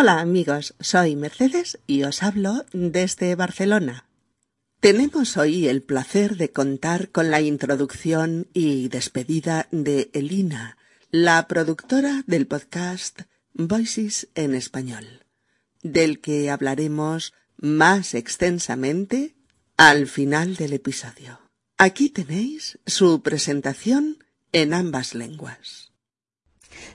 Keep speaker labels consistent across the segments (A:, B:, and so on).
A: Hola amigos, soy Mercedes y os hablo desde Barcelona. Tenemos hoy el placer de contar con la introducción y despedida de Elina, la productora del podcast Voices en Español, del que hablaremos más extensamente al final del episodio. Aquí tenéis su presentación en ambas lenguas.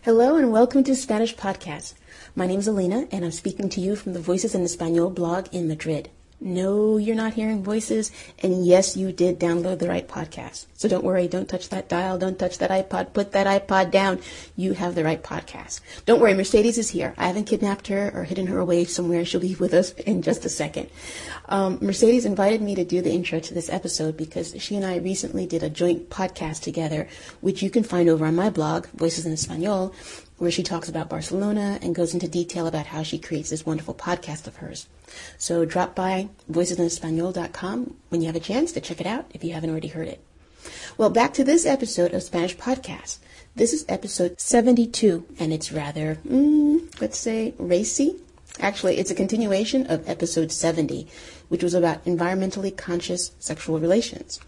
B: Hello and welcome to Spanish Podcast. My name is Elena and I'm speaking to you from the Voices in Espanol blog in Madrid. No, you're not hearing voices. And yes, you did download the right podcast. So don't worry. Don't touch that dial. Don't touch that iPod. Put that iPod down. You have the right podcast. Don't worry. Mercedes is here. I haven't kidnapped her or hidden her away somewhere. She'll be with us in just a second. Um, Mercedes invited me to do the intro to this episode because she and I recently did a joint podcast together, which you can find over on my blog, Voices in Espanol, where she talks about Barcelona and goes into detail about how she creates this wonderful podcast of hers. So drop by voicesinespanol.com when you have a chance to check it out if you haven't already heard it. Well, back to this episode of Spanish Podcast. This is episode 72, and it's rather, mm, let's say, racy. Actually, it's a continuation of episode 70, which was about environmentally conscious sexual relations.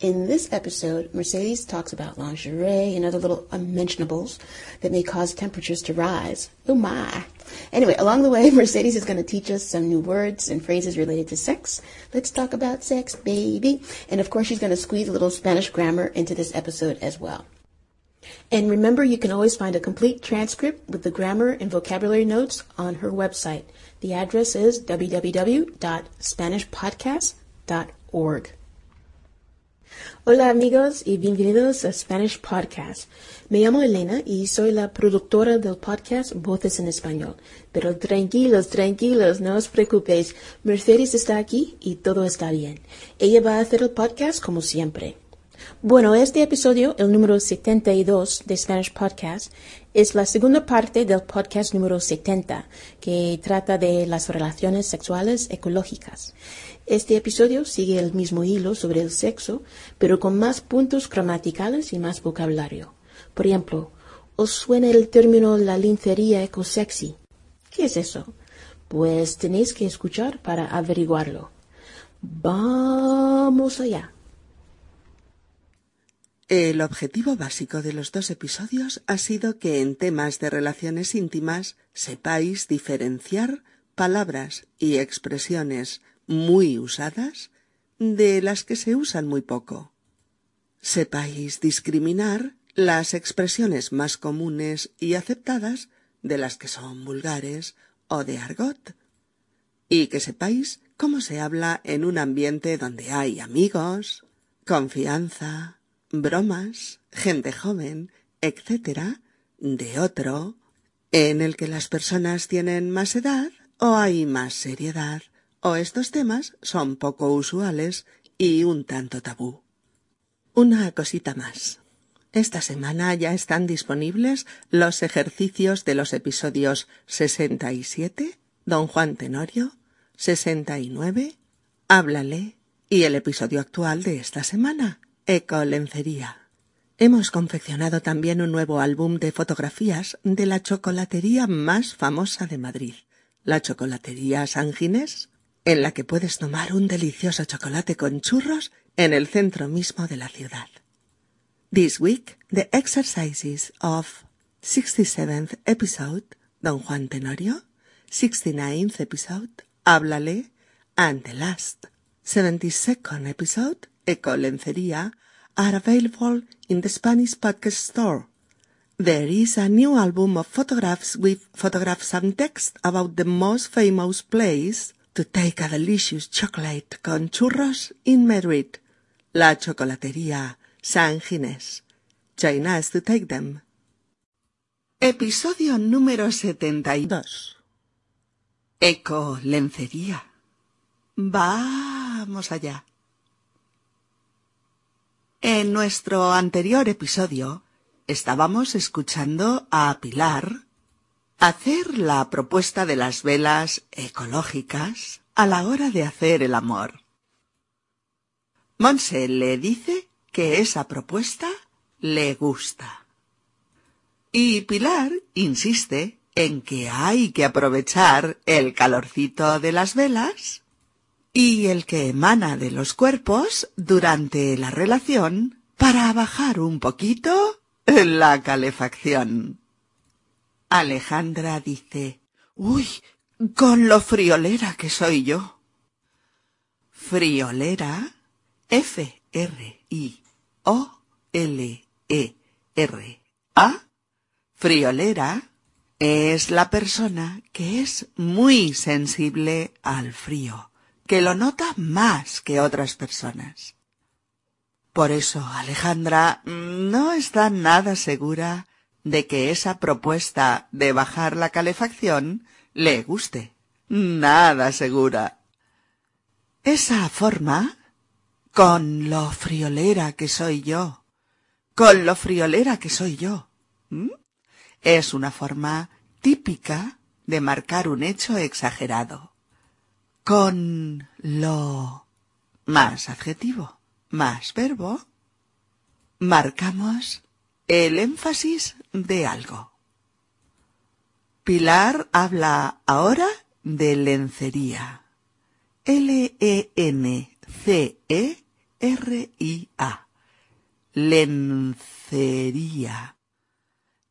B: In this episode, Mercedes talks about lingerie and other little unmentionables that may cause temperatures to rise. Oh my. Anyway, along the way, Mercedes is going to teach us some new words and phrases related to sex. Let's talk about sex, baby. And of course, she's going to squeeze a little Spanish grammar into this episode as well. And remember, you can always find a complete transcript with the grammar and vocabulary notes on her website. The address is www.spanishpodcast.org. Hola amigos y bienvenidos a Spanish Podcast. Me llamo Elena y soy la productora del podcast Voces en Español. Pero tranquilos, tranquilos, no os preocupéis. Mercedes está aquí y todo está bien. Ella va a hacer el podcast como siempre. Bueno, este episodio, el número 72 de Spanish Podcast, es la segunda parte del podcast número 70, que trata de las relaciones sexuales ecológicas. Este episodio sigue el mismo hilo sobre el sexo, pero con más puntos gramaticales y más vocabulario. Por ejemplo, ¿os suena el término la lincería ecosexy? ¿Qué es eso? Pues tenéis que escuchar para averiguarlo. Vamos allá.
A: El objetivo básico de los dos episodios ha sido que en temas de relaciones íntimas sepáis diferenciar palabras y expresiones muy usadas de las que se usan muy poco. Sepáis discriminar las expresiones más comunes y aceptadas de las que son vulgares o de argot. Y que sepáis cómo se habla en un ambiente donde hay amigos, confianza, bromas, gente joven, etc., de otro, en el que las personas tienen más edad o hay más seriedad, o estos temas son poco usuales y un tanto tabú. Una cosita más. Esta semana ya están disponibles los ejercicios de los episodios 67, Don Juan Tenorio, 69, Háblale y el episodio actual de esta semana, Ecolencería. Hemos confeccionado también un nuevo álbum de fotografías de la chocolatería más famosa de Madrid, la chocolatería San Ginés, en la que puedes tomar un delicioso chocolate con churros en el centro mismo de la ciudad. This week, the exercises of 67th episode, Don Juan Tenorio, 69th episode, Háblale, and the last 72nd episode, Ecolencería, are available in the Spanish podcast store. There is a new album of photographs with photographs and text about the most famous place to take a delicious chocolate con churros in Madrid, la chocolatería San Ginés. Join us to take them. Episodio número 72. Eco lencería. Vamos allá. En nuestro anterior episodio estábamos escuchando a Pilar hacer la propuesta de las velas ecológicas a la hora de hacer el amor. Monse le dice que esa propuesta le gusta. Y Pilar insiste
C: en que hay que aprovechar el calorcito de las velas y el que emana de los cuerpos durante la relación para bajar un poquito la calefacción. Alejandra dice, uy, con lo friolera que soy yo. Friolera, F-R-I-O-L-E-R-A, friolera es la persona que es muy sensible al frío, que lo nota más que otras personas. Por eso Alejandra no está nada segura de que esa propuesta de bajar la calefacción le guste. Nada segura. Esa forma, con lo friolera que soy yo, con lo friolera que soy yo, es una forma típica de marcar un hecho exagerado. Con lo más adjetivo, más verbo, marcamos el énfasis de algo. Pilar habla ahora de lencería. L-E-N-C-E-R-I-A. Lencería.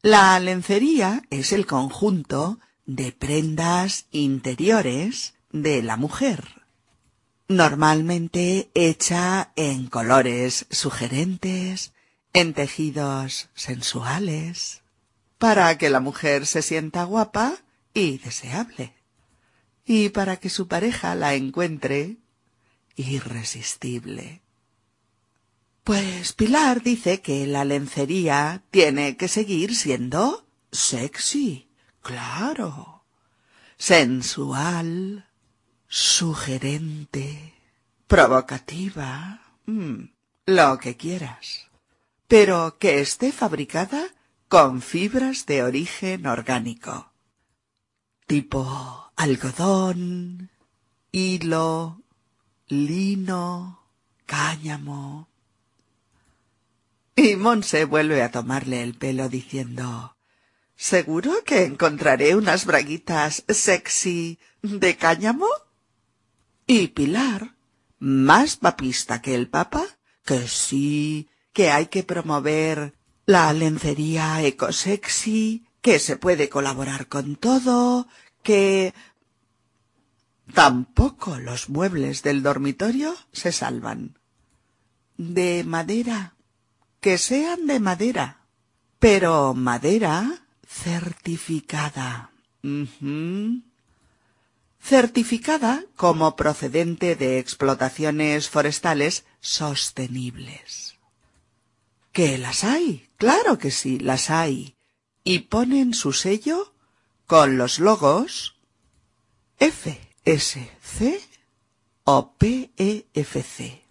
C: La lencería es el conjunto de prendas interiores de la mujer, normalmente hecha en colores sugerentes, en tejidos sensuales, para que la mujer se sienta guapa y deseable, y para que su pareja la encuentre irresistible. Pues Pilar dice que la lencería tiene que seguir siendo sexy, claro, sensual, sugerente, provocativa, mm, lo que quieras, pero que esté fabricada con fibras de origen orgánico, tipo algodón, hilo, lino, cáñamo, y Monse vuelve a tomarle el pelo diciendo ¿Seguro que encontraré unas braguitas sexy de cáñamo? Y Pilar, más papista que el papa, que sí, que hay que promover la lencería ecosexy, que se puede colaborar con todo, que tampoco los muebles del dormitorio se salvan. De madera que sean de madera, pero madera certificada. Certificada como procedente de explotaciones forestales sostenibles. ¿Que las hay? Claro que sí, las hay. Y ponen su sello con los logos FSC o PEFC.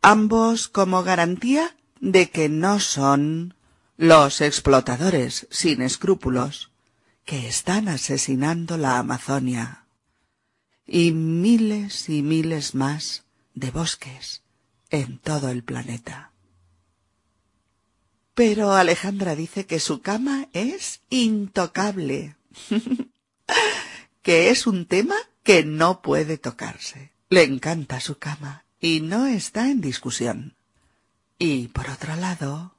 C: Ambos como garantía de que no son los explotadores sin escrúpulos que están asesinando la Amazonia y miles y miles más de bosques en todo el planeta. Pero Alejandra dice que su cama es intocable, que es un tema que no puede tocarse. Le encanta su cama y no está en discusión. Y por otro lado,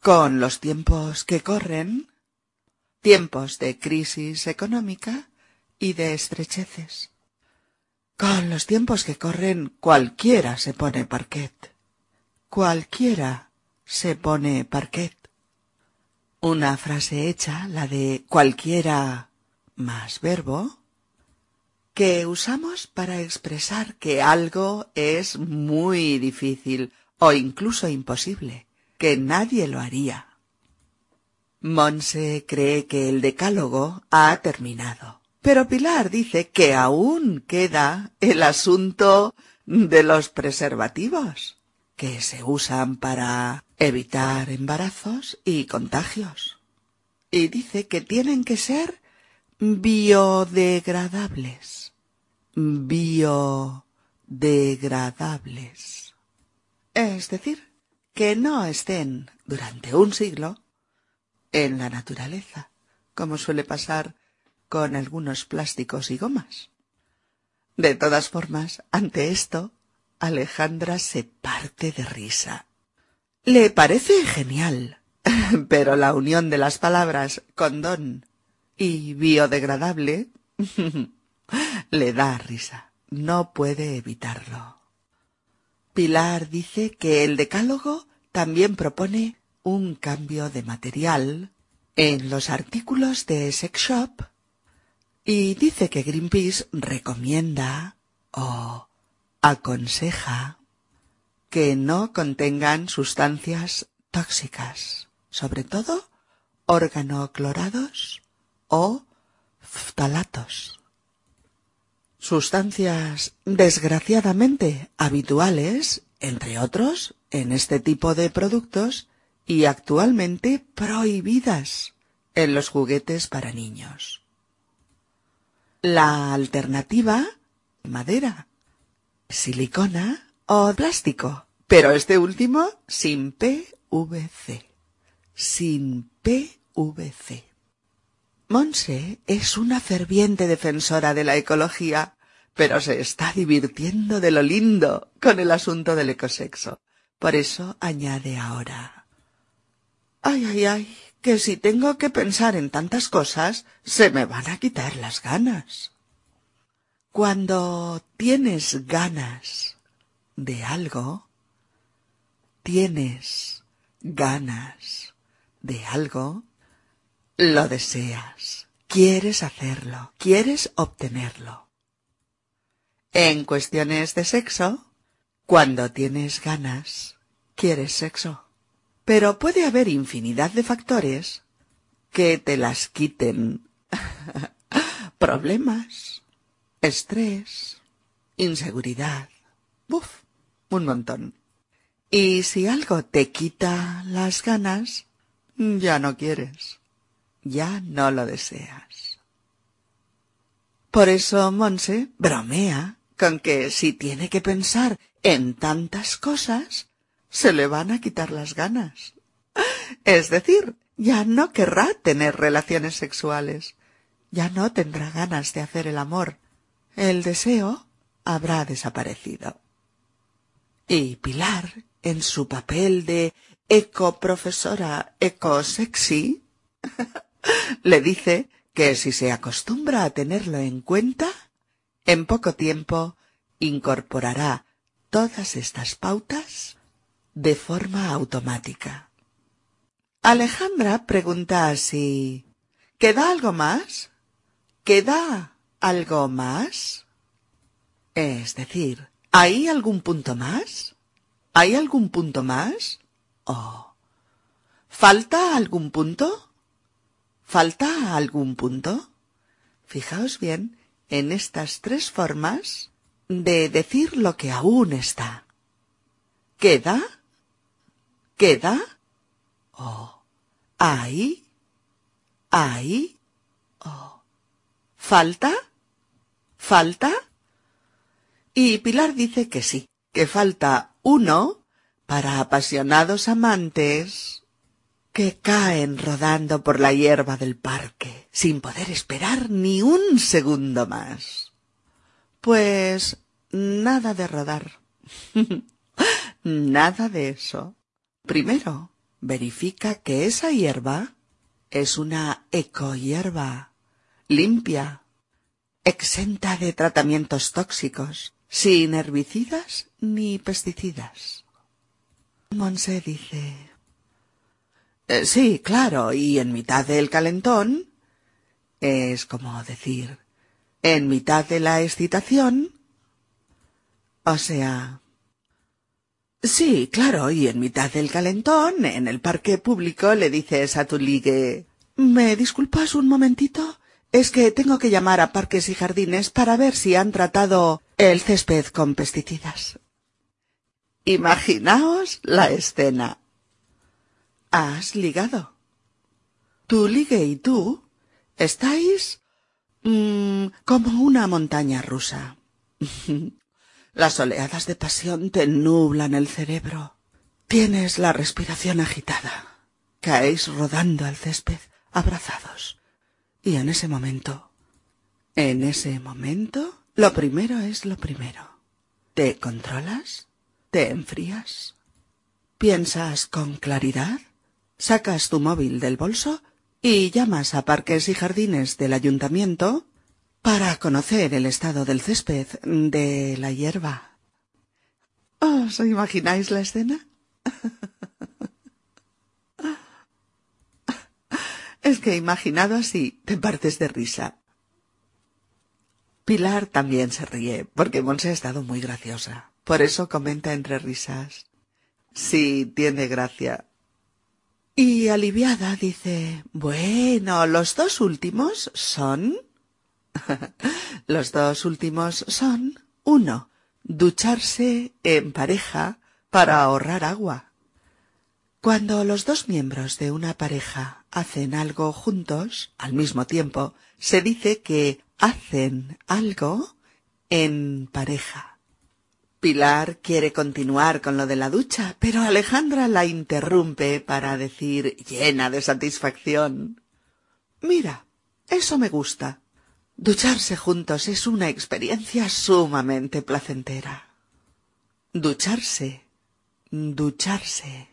C: con los tiempos que corren, tiempos de crisis económica y de estrecheces. Con los tiempos que corren cualquiera se pone parquet. Cualquiera se pone parquet. Una frase hecha, la de cualquiera más verbo, que usamos para expresar que algo es muy difícil o incluso imposible, que nadie lo haría. Monse cree que el decálogo ha terminado, pero Pilar dice que aún queda el asunto de los preservativos, que se usan para evitar embarazos y contagios. Y dice que tienen que ser biodegradables. Biodegradables. Es decir, que no estén durante un siglo en la naturaleza, como suele pasar con algunos plásticos y gomas. De todas formas, ante esto, Alejandra se parte de risa. Le parece genial, pero la unión de las palabras condón y biodegradable le da risa. No puede evitarlo. Pilar dice que el decálogo también propone un cambio de material en los artículos de Sex Shop y dice que Greenpeace recomienda o aconseja que no contengan sustancias tóxicas, sobre todo organoclorados o ftalatos. Sustancias desgraciadamente habituales, entre otros, en este tipo de productos y actualmente prohibidas en los juguetes para niños. La alternativa, madera, silicona o plástico, pero este último sin PVC. Sin PVC. Monse es una ferviente defensora de la ecología, pero se está divirtiendo de lo lindo con el asunto del ecosexo. Por eso añade ahora. Ay, ay, ay, que si tengo que pensar en tantas cosas, se me van a quitar las ganas. Cuando tienes ganas de algo, tienes ganas de algo, lo deseas, quieres hacerlo, quieres obtenerlo. En cuestiones de sexo, cuando tienes ganas, quieres sexo. Pero puede haber infinidad de factores que te las quiten. Problemas, estrés, inseguridad. Buf, un montón. Y si algo te quita las ganas, ya no quieres, ya no lo deseas. Por eso Monse bromea con que si tiene que pensar en tantas cosas, se le van a quitar las ganas. Es decir, ya no querrá tener relaciones sexuales, ya no tendrá ganas de hacer el amor. El deseo habrá desaparecido. Y Pilar, en su papel de ecoprofesora ecosexy, le dice que si se acostumbra a tenerlo en cuenta, en poco tiempo incorporará todas estas pautas de forma automática. Alejandra pregunta si ¿Queda algo más? ¿Queda algo más? Es decir, ¿hay algún punto más? ¿Hay algún punto más? ¿O falta algún punto? ¿Falta algún punto? Fijaos bien en estas tres formas de decir lo que aún está. ¿Queda? ¿Queda? Oh. ¿Hay? ¿Hay? Oh. ¿Falta? ¿Falta? Y Pilar dice que sí, que falta uno para apasionados amantes que caen rodando por la hierba del parque sin poder esperar ni un segundo más. Pues nada de rodar. nada de eso. Primero, verifica que esa hierba es una ecohierba, limpia, exenta de tratamientos tóxicos, sin herbicidas ni pesticidas. Monse dice eh, Sí, claro, y en mitad del calentón es como decir, en mitad de la excitación, o sea, Sí, claro, y en mitad del calentón, en el parque público, le dices a tu ligue ¿Me disculpas un momentito? Es que tengo que llamar a Parques y Jardines para ver si han tratado el césped con pesticidas. Imaginaos la escena. Has ligado. Tu ligue y tú estáis mmm, como una montaña rusa. Las oleadas de pasión te nublan el cerebro. Tienes la respiración agitada. Caéis rodando al césped, abrazados. Y en ese momento En ese momento, lo primero es lo primero. ¿Te controlas? ¿Te enfrías? ¿Piensas con claridad? ¿Sacas tu móvil del bolso y llamas a Parques y Jardines del Ayuntamiento para conocer el estado del césped, de la hierba? ¿Os imagináis la escena? Es que imaginado así te partes de risa. Pilar también se ríe, porque Monse ha estado muy graciosa. Por eso comenta entre risas. Sí, tiene gracia. Y aliviada dice, bueno, los dos últimos son... los dos últimos son, uno, ducharse en pareja para ahorrar agua. Cuando los dos miembros de una pareja hacen algo juntos al mismo tiempo, se dice que hacen algo en pareja. Pilar quiere continuar con lo de la ducha, pero Alejandra la interrumpe para decir, llena de satisfacción, Mira, eso me gusta. Ducharse juntos es una experiencia sumamente placentera. Ducharse, ducharse.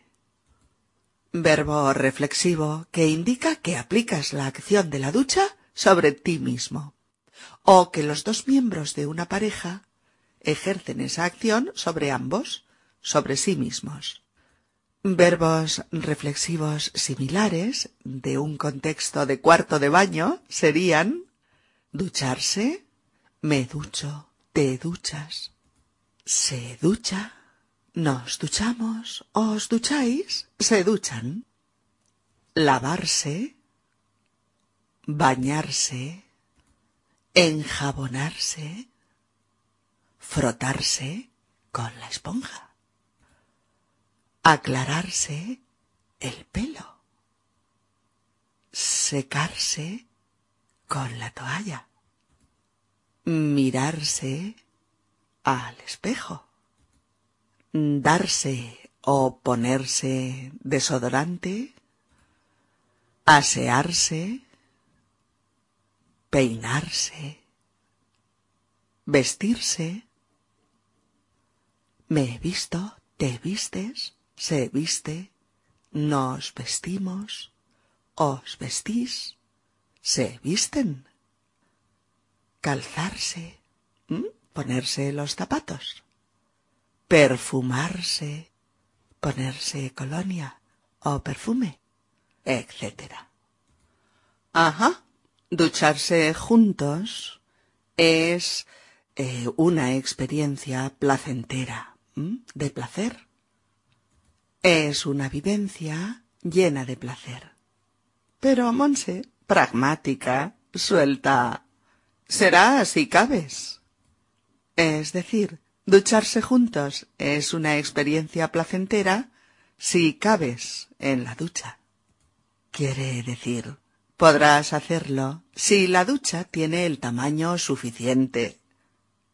C: Verbo reflexivo que indica que aplicas la acción de la ducha sobre ti mismo, o que los dos miembros de una pareja ejercen esa acción sobre ambos, sobre sí mismos. Verbos reflexivos similares de un contexto de cuarto de baño serían ducharse, me ducho, te duchas, se ducha, nos duchamos, os ducháis, se duchan. Lavarse, bañarse, enjabonarse, frotarse con la esponja, aclararse el pelo, secarse con la toalla, mirarse al espejo. Darse o ponerse desodorante, asearse, peinarse, vestirse. Me he visto, te vistes, se viste, nos vestimos, os vestís, se visten. Calzarse, ponerse los zapatos perfumarse, ponerse colonia o perfume, etc. Ajá. Ducharse juntos es eh, una experiencia placentera, de placer. Es una vivencia llena de placer. Pero Monse, pragmática, suelta. Será si cabes. Es decir, Ducharse juntos es una experiencia placentera si cabes en la ducha. Quiere decir, podrás hacerlo si la ducha tiene el tamaño suficiente.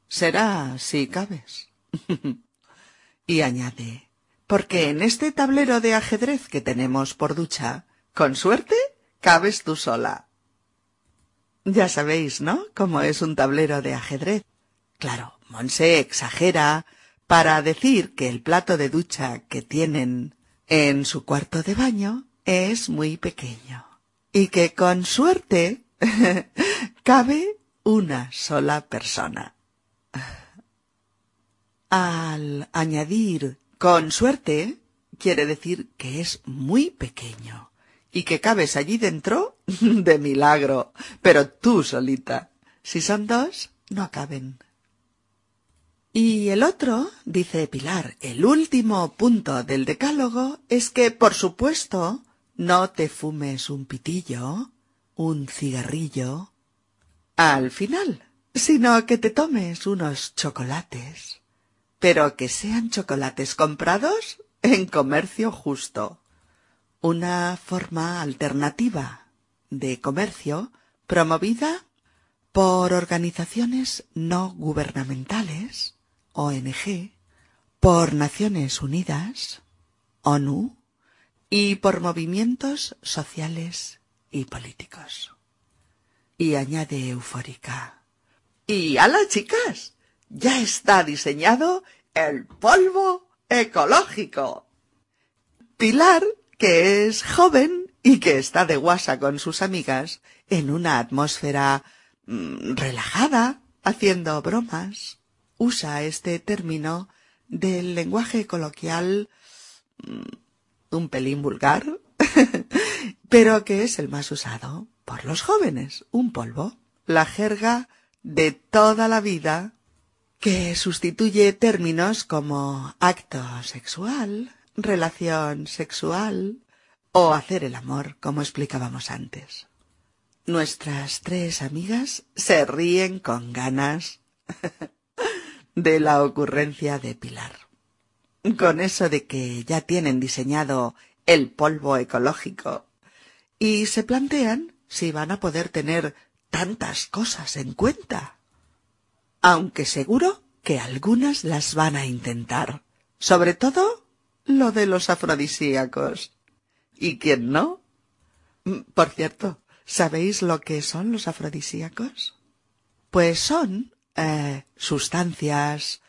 C: Será si cabes. y añade, porque en este tablero de ajedrez que tenemos por ducha, con suerte, cabes tú sola. Ya sabéis, ¿no? Cómo es un tablero de ajedrez. Claro, Monse exagera para decir que el plato de ducha que tienen en su cuarto de baño es muy pequeño y que con suerte cabe una sola persona. Al añadir con suerte quiere decir que es muy pequeño y que cabes allí dentro de milagro, pero tú solita. Si son dos, no caben. Y el otro, dice Pilar, el último punto del decálogo es que, por supuesto, no te fumes un pitillo, un cigarrillo, al final, sino que te tomes unos chocolates, pero que sean chocolates comprados en comercio justo. Una forma alternativa de comercio promovida por organizaciones no gubernamentales ONG, por Naciones Unidas, ONU y por movimientos sociales y políticos. Y añade eufórica, Y a las chicas, ya está diseñado el polvo ecológico. Pilar, que es joven y que está de guasa con sus amigas en una atmósfera mm, relajada, haciendo bromas, usa este término del lenguaje coloquial mm, un pelín vulgar, pero que es el más usado por los jóvenes, un polvo, la jerga de toda la vida que sustituye términos como acto sexual, relación sexual o hacer el amor, como explicábamos antes. Nuestras tres amigas se ríen con ganas de la ocurrencia de Pilar. Con eso de que ya tienen diseñado el polvo ecológico y se plantean si van a poder tener tantas cosas en cuenta. Aunque seguro que algunas las van a intentar. Sobre todo lo de los afrodisíacos. ¿Y quién no? Mm, por cierto, ¿sabéis lo que son los afrodisíacos? Pues son eh, sustancias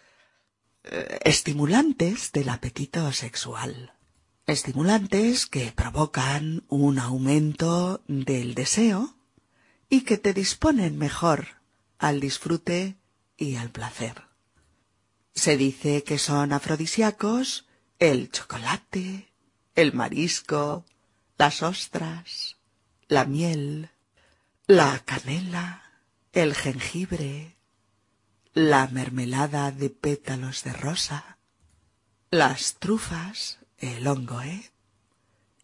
C: eh, estimulantes del apetito sexual. Estimulantes que provocan un aumento del deseo y que te disponen mejor al disfrute y al placer. Se dice que son afrodisíacos el chocolate, el marisco, las ostras, la miel, la canela, el jengibre, la mermelada de pétalos de rosa, las trufas, el hongo, ¿eh?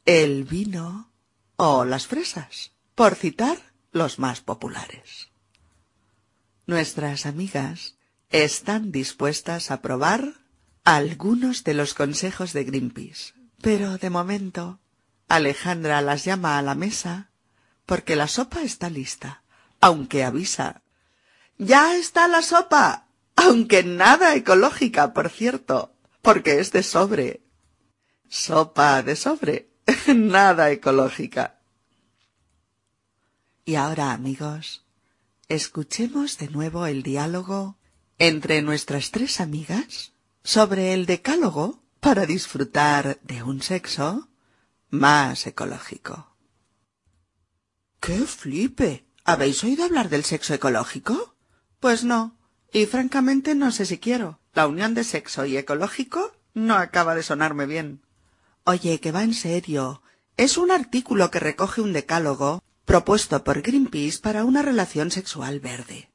C: el vino o las fresas, por citar los más populares. Nuestras amigas están dispuestas a probar algunos de los consejos de Greenpeace, pero de momento Alejandra las llama a la mesa porque la sopa está lista, aunque avisa. Ya está la sopa, aunque nada ecológica, por cierto, porque es de sobre. Sopa de sobre, nada ecológica. Y ahora, amigos, escuchemos de nuevo el diálogo entre nuestras tres amigas sobre el decálogo para disfrutar de un sexo más ecológico. ¡Qué flipe! ¿Habéis oído hablar del sexo ecológico? Pues no, y francamente no sé si quiero. La unión de sexo y ecológico no acaba de sonarme bien. Oye, que va en serio. Es un artículo que recoge un decálogo propuesto por Greenpeace para una relación sexual verde.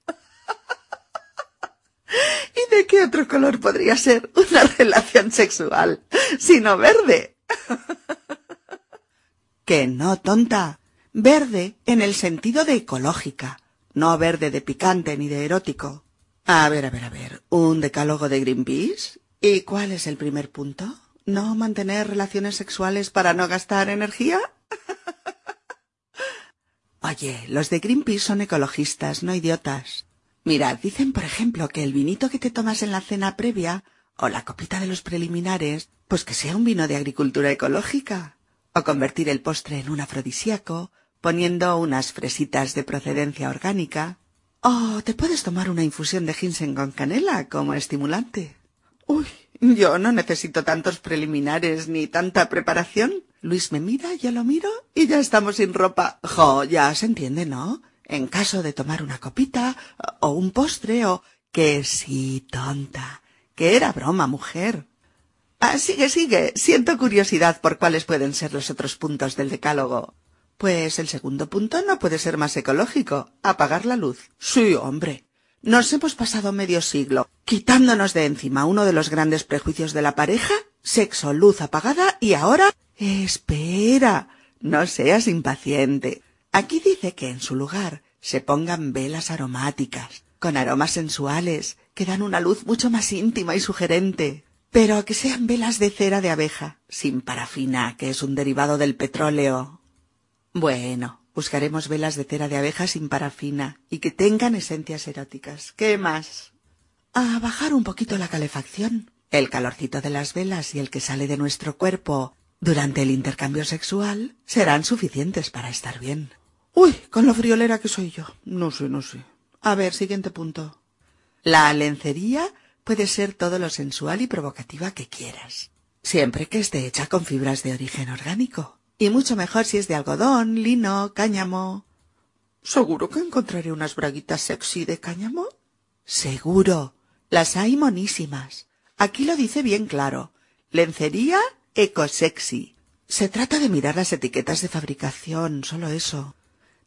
C: ¿Y de qué otro color podría ser una relación sexual sino verde? que no, tonta. Verde en el sentido de ecológica, no verde de picante ni de erótico. A ver, a ver, a ver. ¿Un decálogo de Greenpeace? ¿Y cuál es el primer punto? ¿No mantener relaciones sexuales para no gastar energía? Oye, los de Greenpeace son ecologistas, no idiotas. Mira, dicen, por ejemplo, que el vinito que te tomas en la cena previa o la copita de los preliminares, pues que sea un vino de agricultura ecológica. O convertir el postre en un afrodisíaco, poniendo unas fresitas de procedencia orgánica. O te puedes tomar una infusión de ginseng con canela como estimulante. Uy, yo no necesito tantos preliminares ni tanta preparación. Luis me mira, yo lo miro y ya estamos sin ropa. Jo, ya se entiende, ¿no? En caso de tomar una copita o un postre o... Que sí, tonta. Que era broma, mujer. Ah, sigue, sigue. Siento curiosidad por cuáles pueden ser los otros puntos del decálogo. Pues el segundo punto no puede ser más ecológico. Apagar la luz. Sí, hombre. Nos hemos pasado medio siglo quitándonos de encima uno de los grandes prejuicios de la pareja, sexo, luz apagada y ahora Espera. No seas impaciente. Aquí dice que en su lugar se pongan velas aromáticas, con aromas sensuales, que dan una luz mucho más íntima y sugerente. Pero que sean velas de cera de abeja, sin parafina, que es un derivado del petróleo. Bueno, buscaremos velas de cera de abeja sin parafina y que tengan esencias eróticas. ¿Qué más? A bajar un poquito la calefacción. El calorcito de las velas y el que sale de nuestro cuerpo durante el intercambio sexual serán suficientes para estar bien. Uy, con lo friolera que soy yo. No sé, no sé. A ver, siguiente punto. La lencería puede ser todo lo sensual y provocativa que quieras, siempre que esté hecha con fibras de origen orgánico. Y mucho mejor si es de algodón, lino, cáñamo. ¿Seguro que encontraré unas braguitas sexy de cáñamo? Seguro. Las hay monísimas. Aquí lo dice bien claro. Lencería ecosexy. Se trata de mirar las etiquetas de fabricación, solo eso.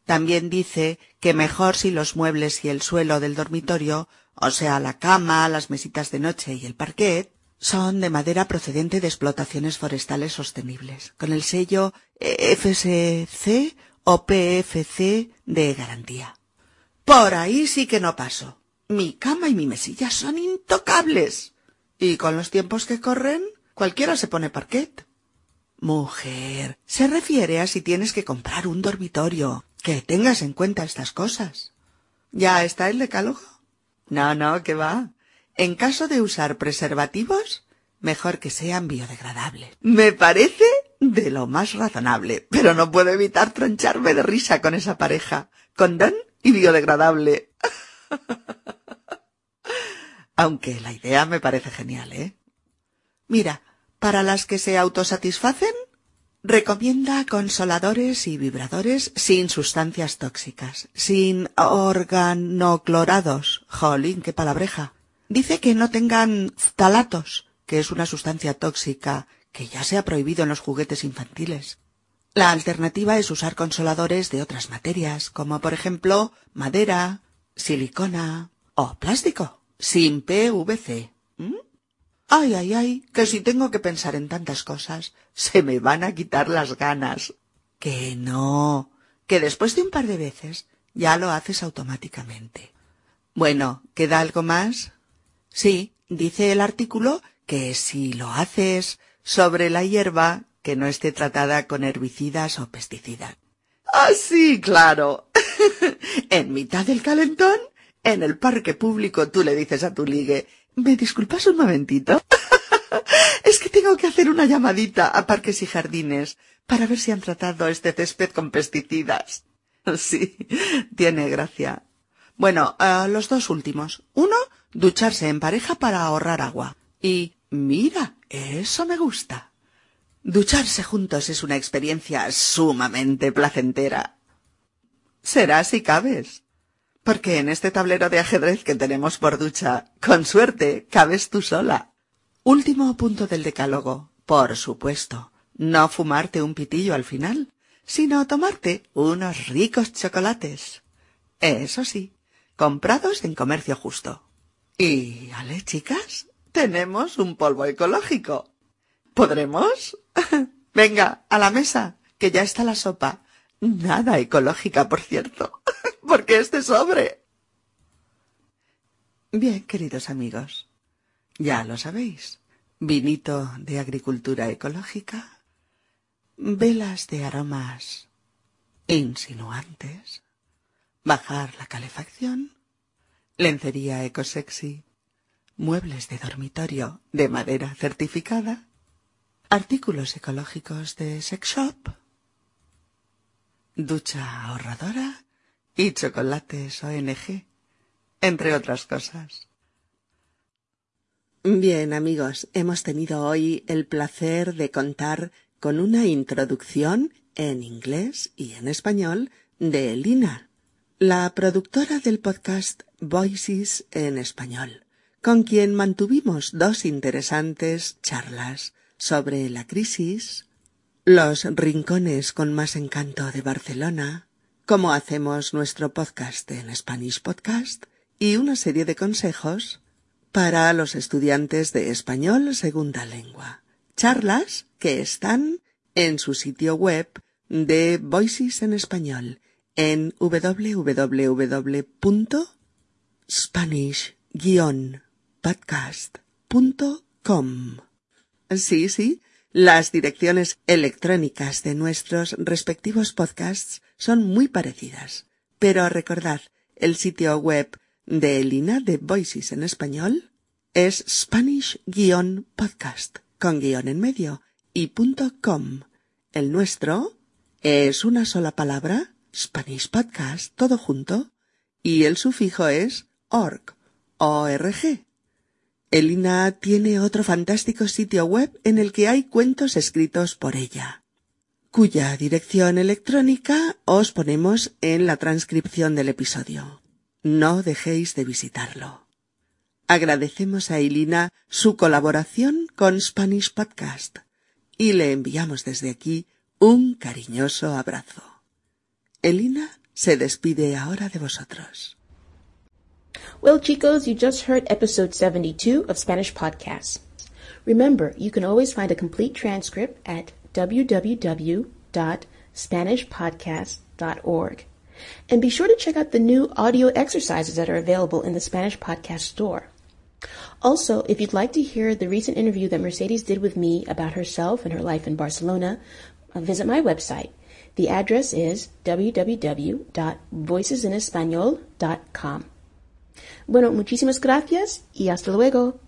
C: También dice que mejor si los muebles y el suelo del dormitorio, o sea, la cama, las mesitas de noche y el parquet, son de madera procedente de explotaciones forestales sostenibles, con el sello FSC o PFC de garantía. Por ahí sí que no paso. Mi cama y mi mesilla son intocables. Y con los tiempos que corren, cualquiera se pone parquet. Mujer, se refiere a si tienes que comprar un dormitorio. Que tengas en cuenta estas cosas. ¿Ya está el decálogo? No, no, que va. En caso de usar preservativos, mejor que sean biodegradables. Me parece de lo más razonable, pero no puedo evitar troncharme de risa con esa pareja, condón y biodegradable. Aunque la idea me parece genial, ¿eh? Mira, para las que se autosatisfacen, recomienda consoladores y vibradores sin sustancias tóxicas, sin organoclorados. Jolín, qué palabreja. Dice que no tengan phtalatos, que es una sustancia tóxica que ya se ha prohibido en los juguetes infantiles. La alternativa es usar consoladores de otras materias, como por ejemplo madera, silicona o plástico, sin PVC. ¿Mm? Ay, ay, ay, que si tengo que pensar en tantas cosas, se me van a quitar las ganas. Que no, que después de un par de veces ya lo haces automáticamente. Bueno, ¿queda algo más? Sí, dice el artículo que si lo haces sobre la hierba que no esté tratada con herbicidas o pesticidas. Ah, sí, claro. en mitad del calentón, en el parque público, tú le dices a tu ligue, ¿me disculpas un momentito? es que tengo que hacer una llamadita a parques y jardines para ver si han tratado este césped con pesticidas. Sí, tiene gracia. Bueno, uh, los dos últimos. Uno, ducharse en pareja para ahorrar agua. Y, mira, eso me gusta. Ducharse juntos es una experiencia sumamente placentera. Será si cabes. Porque en este tablero de ajedrez que tenemos por ducha, con suerte, cabes tú sola. Último punto del decálogo. Por supuesto, no fumarte un pitillo al final, sino tomarte unos ricos chocolates. Eso sí, comprados en comercio justo. Y, ale, chicas, tenemos un polvo ecológico. ¿Podremos? Venga, a la mesa, que ya está la sopa. Nada ecológica, por cierto, porque este sobre. Bien, queridos amigos, ya lo sabéis. Vinito de agricultura ecológica, velas de aromas insinuantes, bajar la calefacción, lencería ecosexy, muebles de dormitorio de madera certificada, artículos ecológicos de sex shop, ducha ahorradora y chocolates ONG, entre otras cosas. Bien, amigos, hemos tenido hoy el placer de contar con una introducción en inglés y en español de Lina, la productora del podcast Voices en español, con quien mantuvimos dos interesantes charlas sobre la crisis, los rincones con más encanto de Barcelona, cómo hacemos nuestro podcast en Spanish Podcast y una serie de consejos para los estudiantes de español segunda lengua. Charlas que están en su sitio web de Voices en español en www.spanish-podcast.com. Sí, sí, las direcciones electrónicas de nuestros respectivos podcasts son muy parecidas. Pero recordad, el sitio web de Elina de Voices en español es Spanish-podcast con guion en medio y punto com. El nuestro es una sola palabra, Spanish Podcast, todo junto, y el sufijo es org. org. Elina tiene otro fantástico sitio web en el que hay cuentos escritos por ella, cuya dirección electrónica os ponemos en la transcripción del episodio. No dejéis de visitarlo. Agradecemos a Elina su colaboración con Spanish Podcast y le enviamos desde aquí un cariñoso abrazo. Elina se despide ahora de vosotros.
B: Well, chicos, you just heard episode 72 of Spanish Podcasts. Remember, you can always find a complete transcript at www.spanishpodcast.org. And be sure to check out the new audio exercises that are available in the Spanish Podcast Store. Also, if you'd like to hear the recent interview that Mercedes did with me about herself and her life in Barcelona, uh, visit my website. The address is www.voicesinespanol.com. Bueno, muchísimas gracias y hasta luego.